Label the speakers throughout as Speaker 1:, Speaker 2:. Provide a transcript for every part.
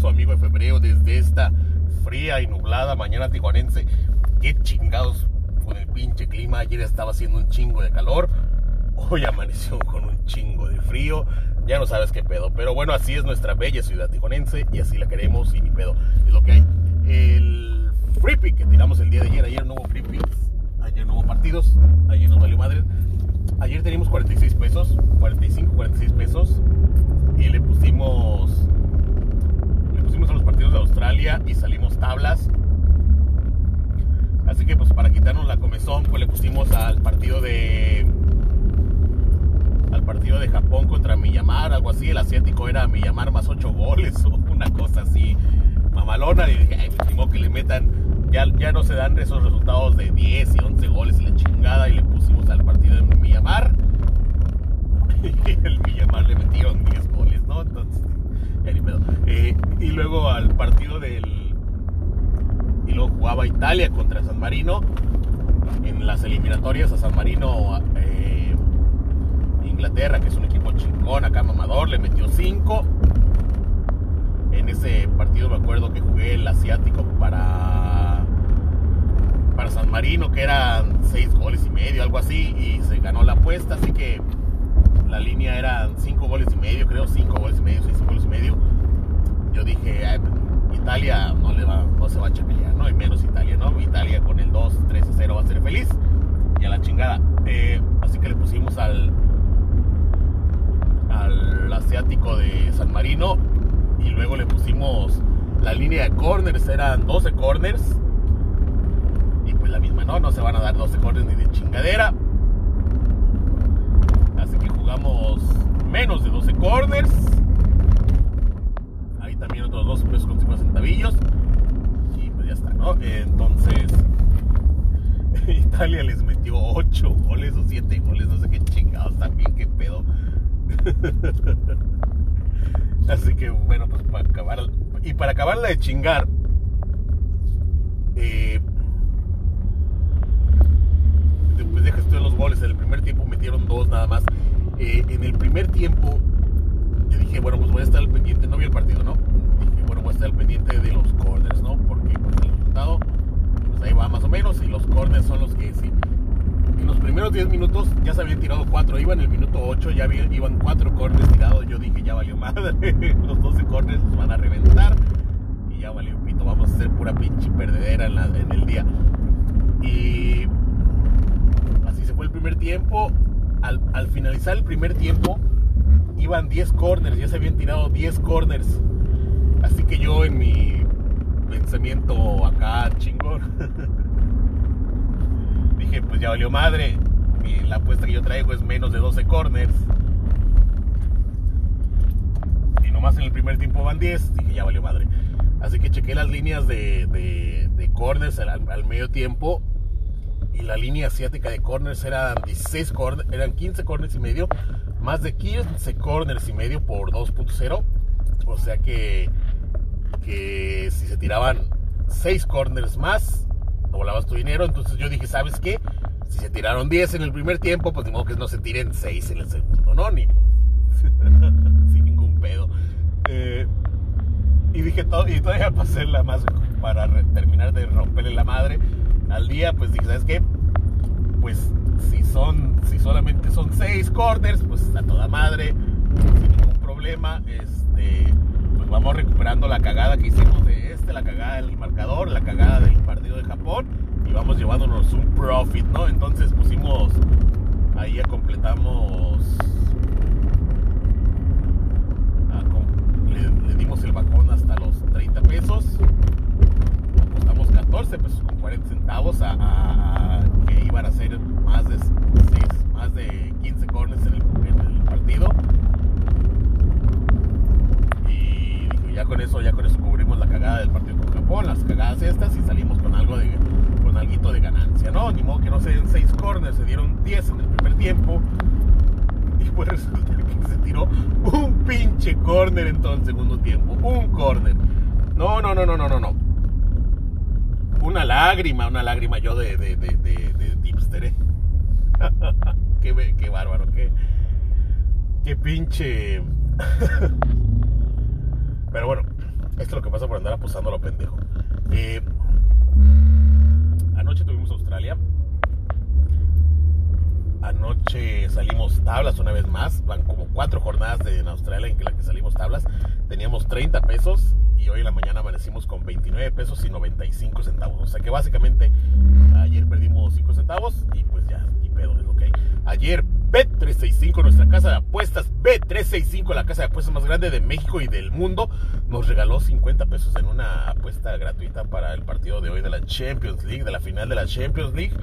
Speaker 1: su amigo de febrero desde esta fría y nublada mañana tijuanense. Qué chingados con el pinche clima. Ayer estaba haciendo un chingo de calor. Hoy amaneció con un chingo de frío. Ya no sabes qué pedo. Pero bueno, así es nuestra bella ciudad tijuanense y así la queremos y ni pedo. Es lo que hay. El free pick que tiramos el día de ayer. Ayer no hubo free picks. Ayer no hubo partidos. Ayer nos valió madre. Ayer teníamos 46 pesos. 45, 46 pesos. Y le pusimos a los partidos de Australia y salimos tablas. Así que pues para quitarnos la comezón, pues le pusimos al partido de al partido de Japón contra Miyamar, algo así, el asiático era Miyamar más 8 goles o una cosa así mamalona y dije, ay, me que le metan ya, ya no se dan esos resultados de 10 y 11 goles y la chingada y le pusimos al partido de Miyamar y el Miyamar le metieron 10 goles, ¿no? Entonces eh, y luego al partido del. Y luego jugaba Italia contra San Marino. En las eliminatorias a San Marino, eh, Inglaterra, que es un equipo chingón, acá mamador, le metió 5. En ese partido me acuerdo que jugué el asiático para. Para San Marino, que eran 6 goles y medio, algo así, y se ganó la apuesta, así que la línea era 5 goles y medio, creo, 5 goles Yo dije, Italia no, se va a chapelear, ¿no? Y menos Italia, ¿no? Italia con el 2, 3 a 0 va a ser feliz. Y a la chingada. Eh, así que le pusimos al, al asiático de San Marino. Y luego le pusimos la línea de corners, eran 12 corners. Y pues la misma, ¿no? No se van a dar 12 corners ni de chingadera jugamos menos de 12 corners. También otros dos pesos con 50 centavillos. Y pues ya está, ¿no? Entonces, Italia les metió 8 goles o 7 goles, no sé qué chingados también, qué pedo. Así que bueno, pues para acabar. Y para acabarla de chingar, eh, después de que los goles, en el primer tiempo metieron dos nada más. Eh, en el primer tiempo, yo dije, bueno, pues voy a estar al pendiente, no vi el partido, ¿no? Dije, bueno, voy a estar al pendiente de los corners, ¿no? Porque pues, el resultado, pues ahí va más o menos, y los corners son los que sí. En los primeros 10 minutos ya se habían tirado 4, iban en el minuto 8, ya iban 4 corners tirados, yo dije, ya valió madre, los 12 corners los van a reventar, y ya valió pito, vamos a hacer pura pinche perdedera en, en el día. Y así se fue el primer tiempo, al, finalizar el primer tiempo, iban 10 corners, ya se habían tirado 10 corners. Así que yo en mi pensamiento acá chingón, dije, pues ya valió madre. la apuesta que yo traigo es menos de 12 corners. Y nomás en el primer tiempo van 10, dije, ya valió madre. Así que chequé las líneas de, de, corners al medio tiempo y la línea asiática de corners eran 16 corners, eran 15 corners y medio, más de 15 corners y medio por 2.0. O sea que, que si se tiraban 6 corners más, volabas tu dinero. Entonces yo dije, ¿sabes qué? Si se tiraron 10 en el primer tiempo, pues digo que no se tiren 6 en el segundo, ¿no? Ni sin ningún pedo. Eh, y dije, todo, y todavía para hacerla más, para terminar de romperle la madre al día, pues dije, ¿sabes qué? Pues si son, si solamente son seis corners, pues a toda madre, sin ningún problema, este, pues vamos recuperando la cagada que hicimos de este, la cagada del marcador, la cagada del partido de Japón, y vamos llevándonos un profit, ¿no? Entonces pusimos, ahí ya completamos, le, le dimos el bajón hasta los 30 pesos 14 pesos con 40 centavos a, que iban a ser más de 6, más de 15 corners en el, partido. Y ya con eso, ya con eso cubrimos la cagada del partido con Japón, las cagadas estas y salimos con algo de con algo de ganancia, ¿no? Ni modo que no se den 6 corners, se dieron 10 en el primer tiempo. Y pues resulta que se tiró un pinche corner en todo el segundo tiempo. Un corner. No, no, no, no, no, no, no una lágrima, una lágrima yo de, de, de, de, tipster, ¿eh? qué, qué bárbaro, qué, qué pinche. Pero bueno, Esto es lo que pasa por andar apostando a lo pendejo. Eh, anoche tuvimos Australia. Anoche salimos tablas una vez más. Van como cuatro jornadas de, en Australia en las que salimos tablas. Teníamos 30 pesos y hoy en la mañana amanecimos con 29 pesos y 95 centavos. O sea que básicamente ayer perdimos 5 centavos y pues ya, y pedo, es lo que hay. Ayer Bet365, nuestra casa de apuestas, Bet365, la casa de apuestas más grande de México y del mundo, nos regaló 50 pesos en una apuesta gratuita para el partido de hoy de la Champions League, de la final de la Champions League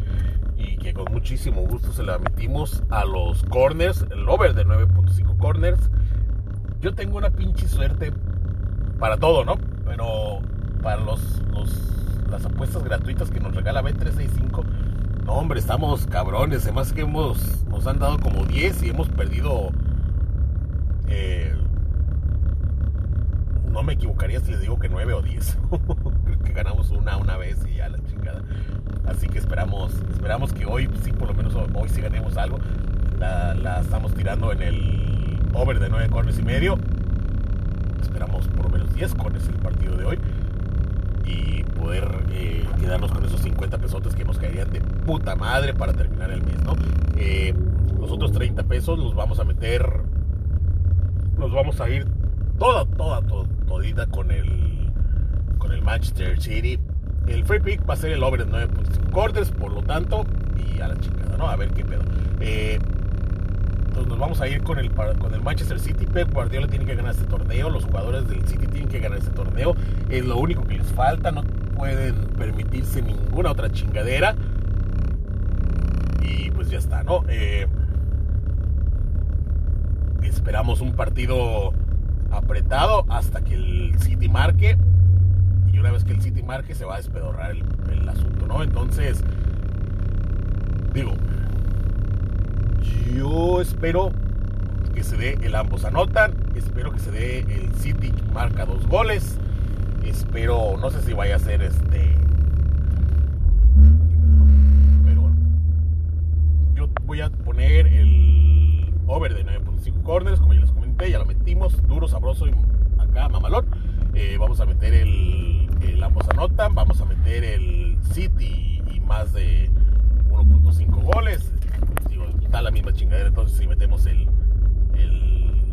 Speaker 1: y que con muchísimo gusto se la metimos a los corners, el over de 9.5 corners. Yo tengo una pinche suerte para todo, ¿no? Pero para los, las apuestas gratuitas que nos regala B365, no, hombre, estamos cabrones. Además que hemos, nos han dado como 10 y hemos perdido... Eh, no me equivocaría si les digo que 9 o 10. Creo que ganamos una una vez y ya la chingada. Así que esperamos, esperamos que hoy, sí, por lo menos hoy sí ganemos algo. La, la estamos tirando en el over de 9 corners y medio. Esperamos por lo menos 10 corners el partido de hoy. Y poder eh, quedarnos con esos 50 pesotes que nos caerían de puta madre para terminar el mes, ¿no? Eh, los otros 30 pesos los vamos a meter. Los vamos a ir toda, toda, toda, todita con el, con el Manchester City el free pick va a ser el over de 9.5 quarters, por lo tanto, y a la chingada, ¿no? A ver qué pedo. Eh, nos vamos a ir con el, con el Manchester City. Pep Guardiola tiene que ganar este torneo. Los jugadores del City tienen que ganar este torneo. Es lo único que les falta. No pueden permitirse ninguna otra chingadera. Y pues ya está, ¿no? Eh, esperamos un partido apretado hasta que el City marque y una vez que el City marque se va a despedorrar el, asunto, ¿no? Entonces, digo, yo espero que se dé el ambos anotan, espero que se dé el City marca dos goles, espero, no sé si vaya a ser este, pero yo voy a poner el over de 9.5 corners, como ya les comenté, ya lo metimos, duro, sabroso y acá mamalón. Eh, vamos a meter el, el, ambos anotan, vamos a meter el City y más de 1.5 goles. Digo, está la misma chingadera, si metemos el,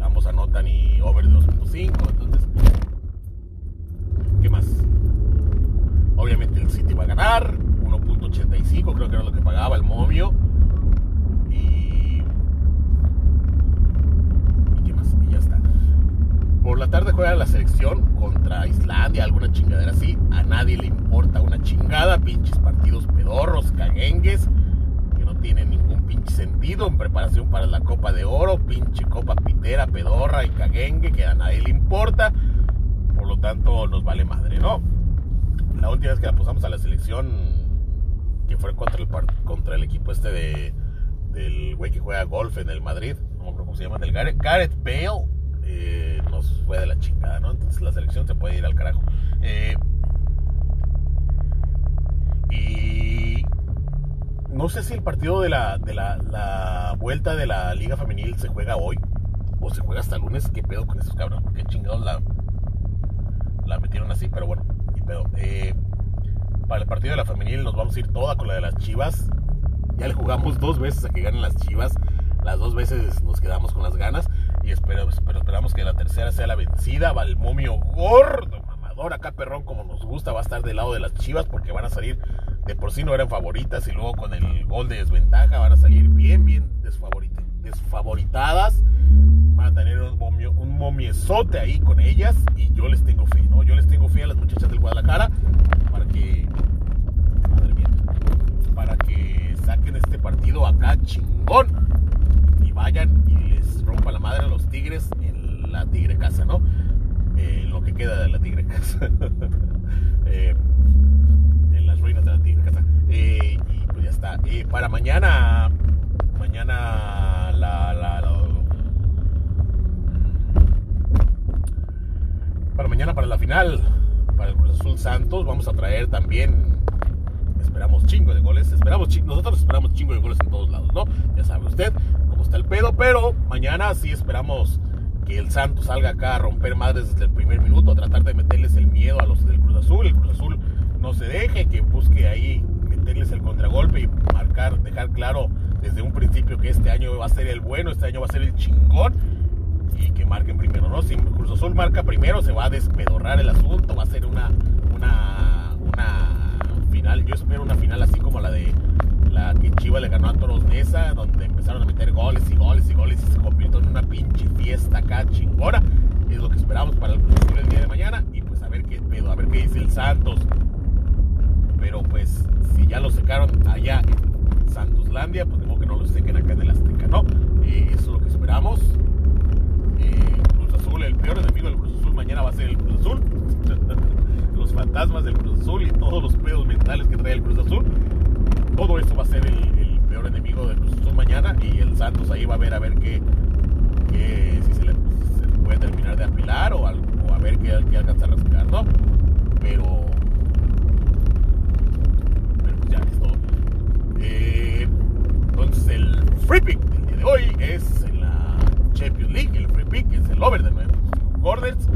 Speaker 1: ambos anotan y over de 2.5, entonces, ¿qué más? Obviamente el City va a ganar, 1.85 creo que era lo que pagaba el momio. Por la tarde juega la selección contra Islandia, alguna chingadera así. A nadie le importa una chingada. Pinches partidos pedorros, caguengues, tienen ningún pinche sentido en preparación para la Copa de Oro. Pinche Copa Pitera, pedorra y caguengue, que a nadie le importa. Por lo tanto, nos vale madre, ¿no? La última vez que la posamos a la selección, que fue contra el, contra el equipo este de, del güey que juega golf en el Madrid, no me acuerdo cómo se llama, del Gareth, Gareth Bale eh, nos fue de la chingada, ¿no? Entonces la selección se puede ir al carajo. Eh, y no sé si el partido de la, de la, vuelta de la Liga Femenil se juega hoy o se juega hasta lunes. ¿Qué pedo con esos cabrones? ¿Qué chingados la, la metieron así? Pero bueno, y pedo. Eh, para el partido de la femenil nos vamos a ir toda con la de las chivas. Ya le jugamos dos veces a que ganen las chivas. Las dos veces nos quedamos con las ganas y espero, esperamos que la tercera sea la vencida. Va el momio gordo, mamador, acá perrón como nos gusta, va a estar del lado de las chivas porque van a salir, de por sí no eran favoritas y luego con el gol de desventaja van a salir bien, bien desfavoritadas. Van a tener un, momio, un momiezote ahí con ellas y yo les tengo fe, ¿no? Yo les tengo fe a las muchachas del Guadalajara para que, madre mía, para que saquen este partido acá chingón y vayan y rompa la madre a los tigres en la tigre casa, ¿no? Eh, lo que queda de la tigre casa. Eh, en las ruinas de la tigre casa. Eh, y pues ya está. Para mañana, mañana la, para mañana para la final, para el Cruz Azul Santos, vamos a traer también esperamos chingo de goles, esperamos nosotros esperamos chingo de goles en todos lados, ¿no? Ya sabe usted, está el pedo, pero mañana sí esperamos que el Santos salga acá a romper madres desde el primer minuto, a tratar de meterles el miedo a los del Cruz Azul. El Cruz Azul no se deje, que busque ahí meterles el contragolpe y marcar, dejar claro desde un principio que este año va a ser el bueno, este año va a ser el chingón y que marquen primero, ¿no? Si Cruz Azul marca primero, se va a despedorrar el asunto, va a ser una, una, una final, yo espero una final así como la de la que Chiva le ganó a Toros Nesa, donde empezaron a meter goles y goles y goles y se convirtió en una pinche fiesta acá chingona. Es lo que esperamos para el el día de mañana y pues a ver qué pedo, a ver qué dice el Santos. Pero pues si ya lo secaron allá en Santoslandia, pues digo que no lo sequen acá en el Azteca, ¿no? Eh, eso es lo que esperamos. Eh, Cruz Azul, el peor enemigo del Cruz Azul mañana va a ser el Cruz Azul. los fantasmas del Cruz Azul y todos los pedos mentales que trae el Cruz Azul todo esto va a ser el, peor enemigo de Cruz Azul mañana y el Santos ahí va a ver a ver qué, si se le, puede terminar de apilar o, a ver qué, alcanza a rascar, ¿no? Pero pues ya es todo. Eh, entonces el free pick. Del día de hoy es en la Champions League, el free pick es el over de nuevo corners.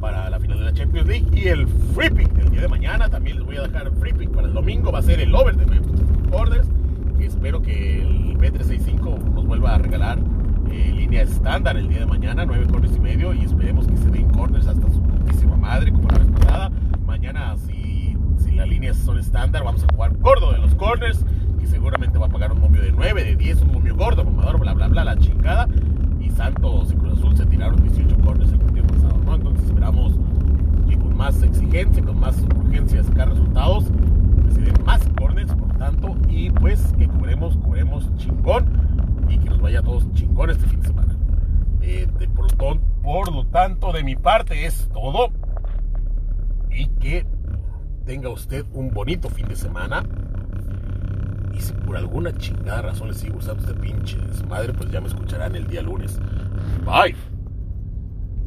Speaker 1: Para la final de la Champions League y el free pick. Del día de mañana también les voy a dejar free pick. Para el domingo va a ser el over de nueve corners. Que espero que el B365 nos vuelva a regalar eh, línea estándar el día de mañana nueve corners y medio y esperemos que se den corners hasta su putísima madre como la vez pasada. Mañana si, si las líneas son estándar vamos a jugar gordo de los corners seguramente va a pagar un momio de 9, de 10, un momio gordo, mamador, bla bla bla, la chingada y Santos y Cruz Azul se tiraron 18 corners el partido pasado, ¿no? Entonces esperamos que con más exigencia, con más urgencia sacar resultados, se den más corners, por tanto, y pues que cubremos, cubremos chingón y que nos vaya a todos chingón este fin de semana. Eh, de por, por lo tanto, de mi parte es todo. Y que tenga usted un bonito fin de semana. Y si por alguna chingada razón les sigue gustando este pinche desmadre, pues ya me escucharán el día lunes. Bye.